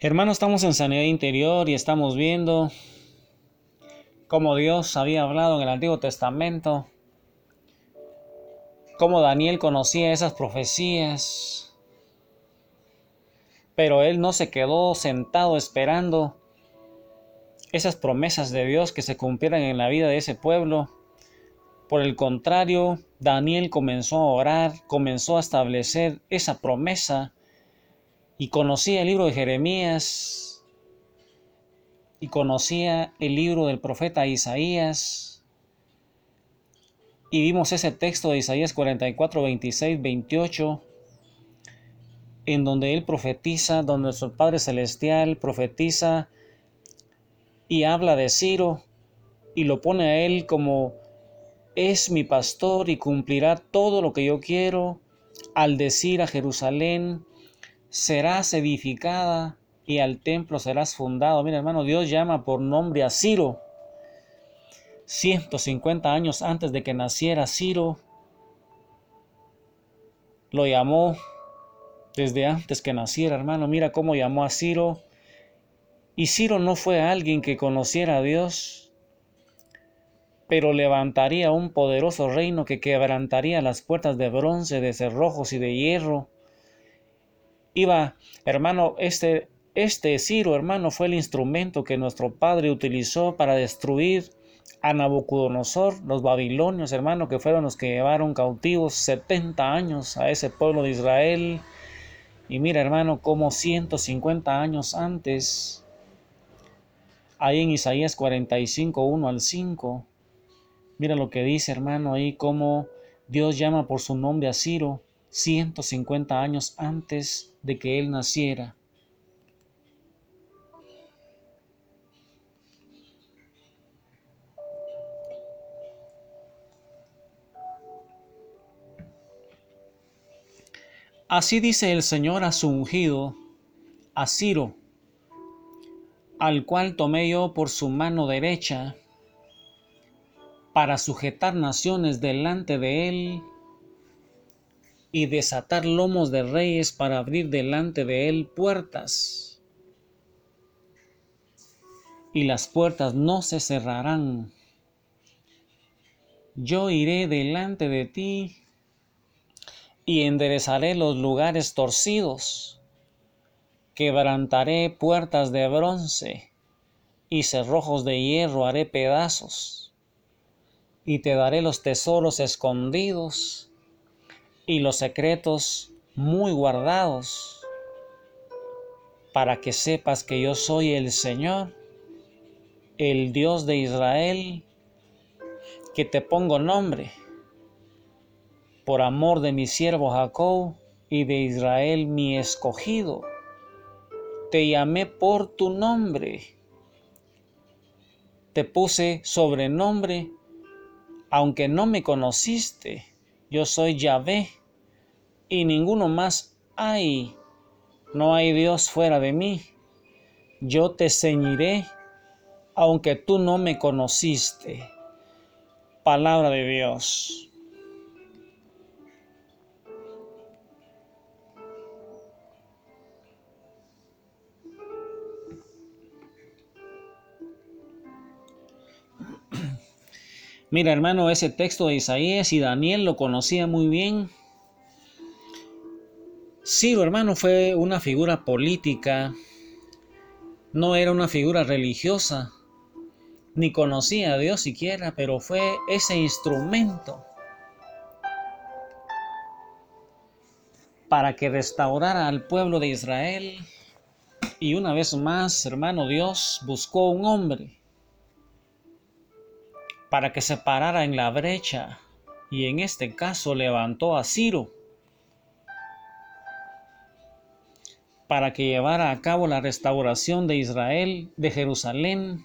Hermanos, estamos en sanidad interior y estamos viendo cómo Dios había hablado en el Antiguo Testamento, cómo Daniel conocía esas profecías, pero él no se quedó sentado esperando esas promesas de Dios que se cumplieran en la vida de ese pueblo. Por el contrario, Daniel comenzó a orar, comenzó a establecer esa promesa y conocía el libro de Jeremías y conocía el libro del profeta Isaías. Y vimos ese texto de Isaías 44, 26, 28, en donde él profetiza, donde nuestro Padre Celestial profetiza y habla de Ciro y lo pone a él como es mi pastor y cumplirá todo lo que yo quiero al decir a Jerusalén, serás edificada y al templo serás fundado. Mira, hermano, Dios llama por nombre a Ciro. 150 años antes de que naciera Ciro, lo llamó desde antes que naciera, hermano. Mira cómo llamó a Ciro. Y Ciro no fue alguien que conociera a Dios, pero levantaría un poderoso reino que quebrantaría las puertas de bronce, de cerrojos y de hierro iba, hermano, este, este Ciro, hermano, fue el instrumento que nuestro padre utilizó para destruir a Nabucodonosor, los babilonios, hermano, que fueron los que llevaron cautivos 70 años a ese pueblo de Israel. Y mira, hermano, como 150 años antes, ahí en Isaías 45, 1 al 5, mira lo que dice, hermano, ahí como Dios llama por su nombre a Ciro 150 años antes de que él naciera. Así dice el Señor a su ungido, a Ciro, al cual tomé yo por su mano derecha, para sujetar naciones delante de él y desatar lomos de reyes para abrir delante de él puertas. Y las puertas no se cerrarán. Yo iré delante de ti y enderezaré los lugares torcidos. Quebrantaré puertas de bronce y cerrojos de hierro haré pedazos. Y te daré los tesoros escondidos y los secretos muy guardados, para que sepas que yo soy el Señor, el Dios de Israel, que te pongo nombre, por amor de mi siervo Jacob y de Israel mi escogido. Te llamé por tu nombre, te puse sobrenombre, aunque no me conociste. Yo soy Yahvé y ninguno más hay. No hay Dios fuera de mí. Yo te ceñiré, aunque tú no me conociste. Palabra de Dios. Mira, hermano, ese texto de Isaías y Daniel lo conocía muy bien Ciro, hermano, fue una figura política, no era una figura religiosa, ni conocía a Dios siquiera, pero fue ese instrumento para que restaurara al pueblo de Israel. Y una vez más, hermano, Dios buscó un hombre para que se parara en la brecha y en este caso levantó a Ciro para que llevara a cabo la restauración de Israel, de Jerusalén,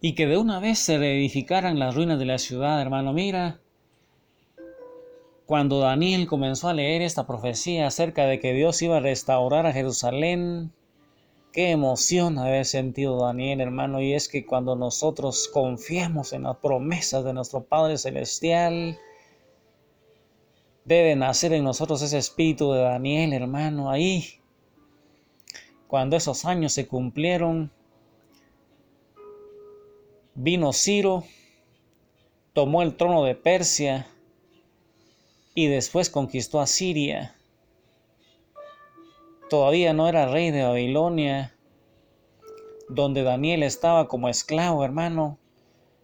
y que de una vez se reedificaran las ruinas de la ciudad, hermano. Mira, cuando Daniel comenzó a leer esta profecía acerca de que Dios iba a restaurar a Jerusalén, qué emoción haber sentido Daniel, hermano. Y es que cuando nosotros confiamos en las promesas de nuestro Padre Celestial, Debe nacer en nosotros ese espíritu de Daniel, hermano, ahí, cuando esos años se cumplieron, vino Ciro, tomó el trono de Persia y después conquistó a Siria. Todavía no era rey de Babilonia, donde Daniel estaba como esclavo, hermano.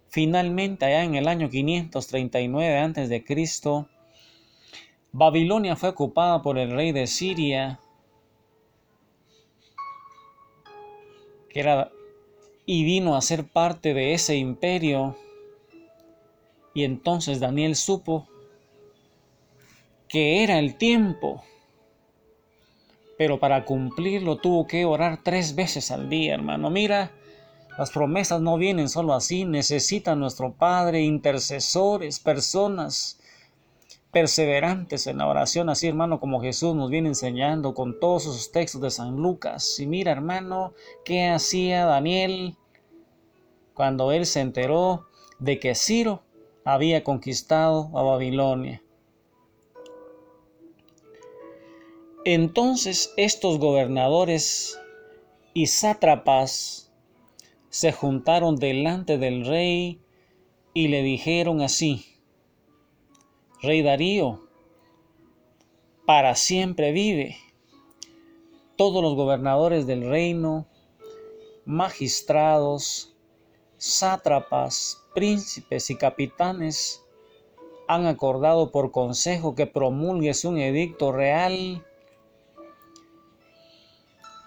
Finalmente, allá en el año 539 a.C., Babilonia fue ocupada por el rey de Siria, que era, y vino a ser parte de ese imperio. Y entonces Daniel supo que era el tiempo, pero para cumplirlo tuvo que orar tres veces al día, hermano. Mira, las promesas no vienen solo así, necesita nuestro Padre intercesores, personas perseverantes en la oración, así hermano como Jesús nos viene enseñando con todos esos textos de San Lucas. Y mira hermano, ¿qué hacía Daniel cuando él se enteró de que Ciro había conquistado a Babilonia? Entonces estos gobernadores y sátrapas se juntaron delante del rey y le dijeron así, Rey Darío, para siempre vive. Todos los gobernadores del reino, magistrados, sátrapas, príncipes y capitanes han acordado por consejo que promulgues un edicto real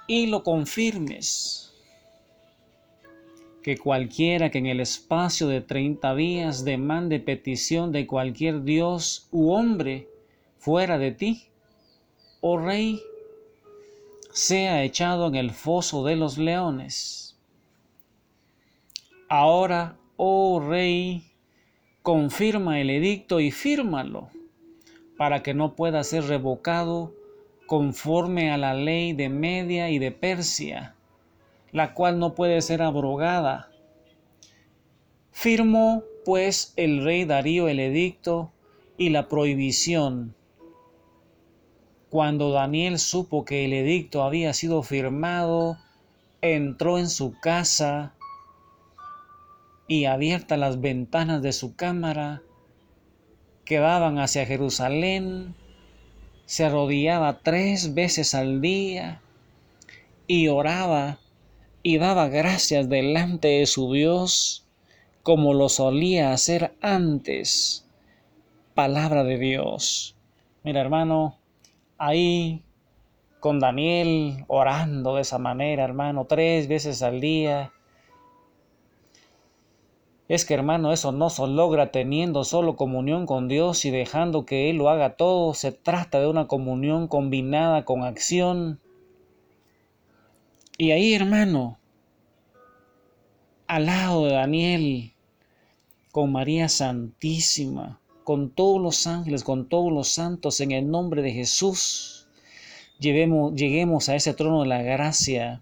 y lo confirmes que cualquiera que en el espacio de treinta días demande petición de cualquier dios u hombre fuera de ti, oh rey, sea echado en el foso de los leones. Ahora, oh rey, confirma el edicto y fírmalo, para que no pueda ser revocado conforme a la ley de Media y de Persia la cual no puede ser abrogada. Firmó pues el rey Darío el edicto y la prohibición. Cuando Daniel supo que el edicto había sido firmado, entró en su casa y abiertas las ventanas de su cámara que daban hacia Jerusalén, se arrodillaba tres veces al día y oraba y daba gracias delante de su Dios como lo solía hacer antes. Palabra de Dios. Mira hermano, ahí con Daniel orando de esa manera, hermano, tres veces al día. Es que hermano, eso no se logra teniendo solo comunión con Dios y dejando que Él lo haga todo. Se trata de una comunión combinada con acción y ahí, hermano, al lado de Daniel, con María Santísima, con todos los ángeles, con todos los santos, en el nombre de Jesús, lleguemos a ese trono de la gracia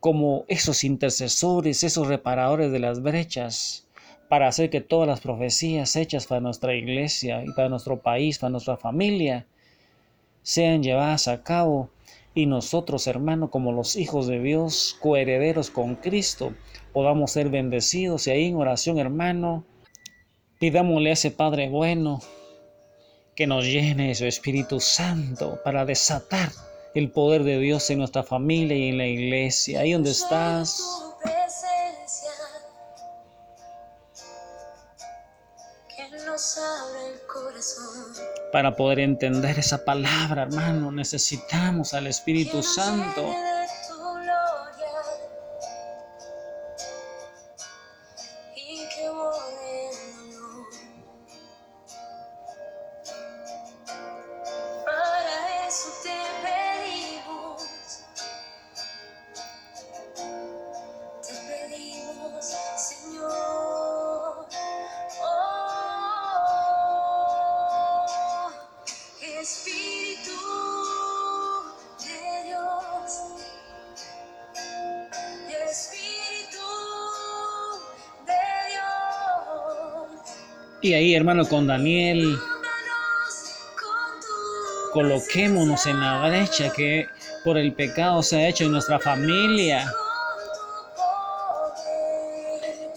como esos intercesores, esos reparadores de las brechas, para hacer que todas las profecías hechas para nuestra iglesia y para nuestro país, para nuestra familia, sean llevadas a cabo y nosotros, hermano, como los hijos de Dios, coherederos con Cristo, podamos ser bendecidos. Y ahí en oración, hermano, pidámosle a ese Padre bueno que nos llene de su Espíritu Santo para desatar el poder de Dios en nuestra familia y en la iglesia. Ahí donde estás. Para poder entender esa palabra, hermano, necesitamos al Espíritu Santo. Y ahí, hermano, con Daniel, Coloquémonos en la brecha que por el pecado se ha hecho en nuestra familia,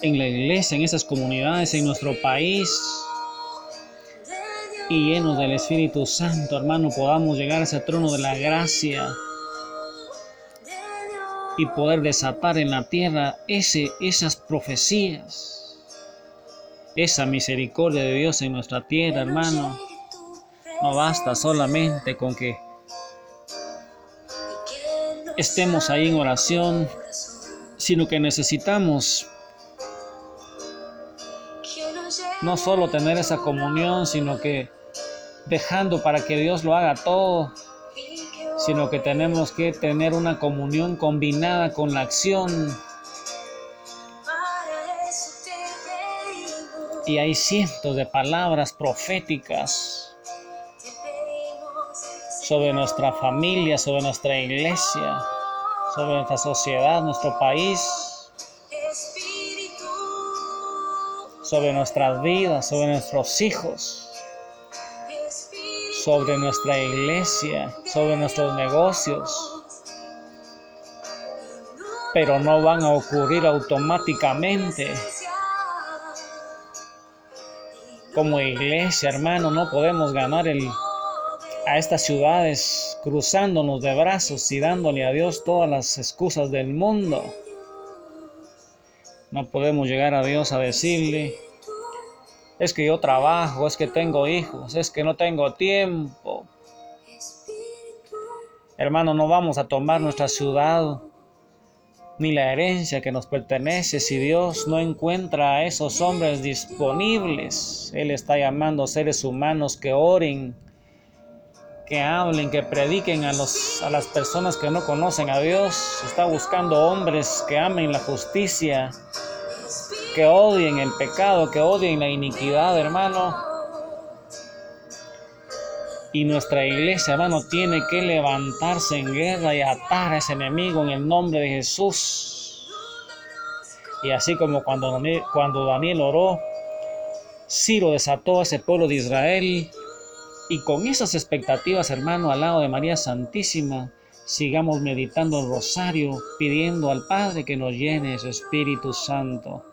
en la iglesia, en esas comunidades, en nuestro país. Y llenos del Espíritu Santo, hermano, podamos llegar a ese trono de la gracia. Y poder desatar en la tierra ese, esas profecías, esa misericordia de Dios en nuestra tierra, hermano. No basta solamente con que estemos ahí en oración, sino que necesitamos no solo tener esa comunión, sino que dejando para que Dios lo haga todo, sino que tenemos que tener una comunión combinada con la acción. Y hay cientos de palabras proféticas sobre nuestra familia, sobre nuestra iglesia, sobre nuestra sociedad, nuestro país, sobre nuestras vidas, sobre nuestros hijos sobre nuestra iglesia, sobre nuestros negocios. Pero no van a ocurrir automáticamente. Como iglesia, hermano, no podemos ganar el, a estas ciudades cruzándonos de brazos y dándole a Dios todas las excusas del mundo. No podemos llegar a Dios a decirle, es que yo trabajo, es que tengo hijos, es que no tengo tiempo. Hermano, no vamos a tomar nuestra ciudad ni la herencia que nos pertenece si Dios no encuentra a esos hombres disponibles. Él está llamando seres humanos que oren, que hablen, que prediquen a, los, a las personas que no conocen a Dios. Está buscando hombres que amen la justicia, que odien el pecado, que odien la iniquidad, hermano. Y nuestra iglesia, hermano, tiene que levantarse en guerra y atar a ese enemigo en el nombre de Jesús. Y así como cuando Daniel, cuando Daniel oró, Ciro desató a ese pueblo de Israel. Y con esas expectativas, hermano, al lado de María Santísima, sigamos meditando el rosario, pidiendo al Padre que nos llene su Espíritu Santo.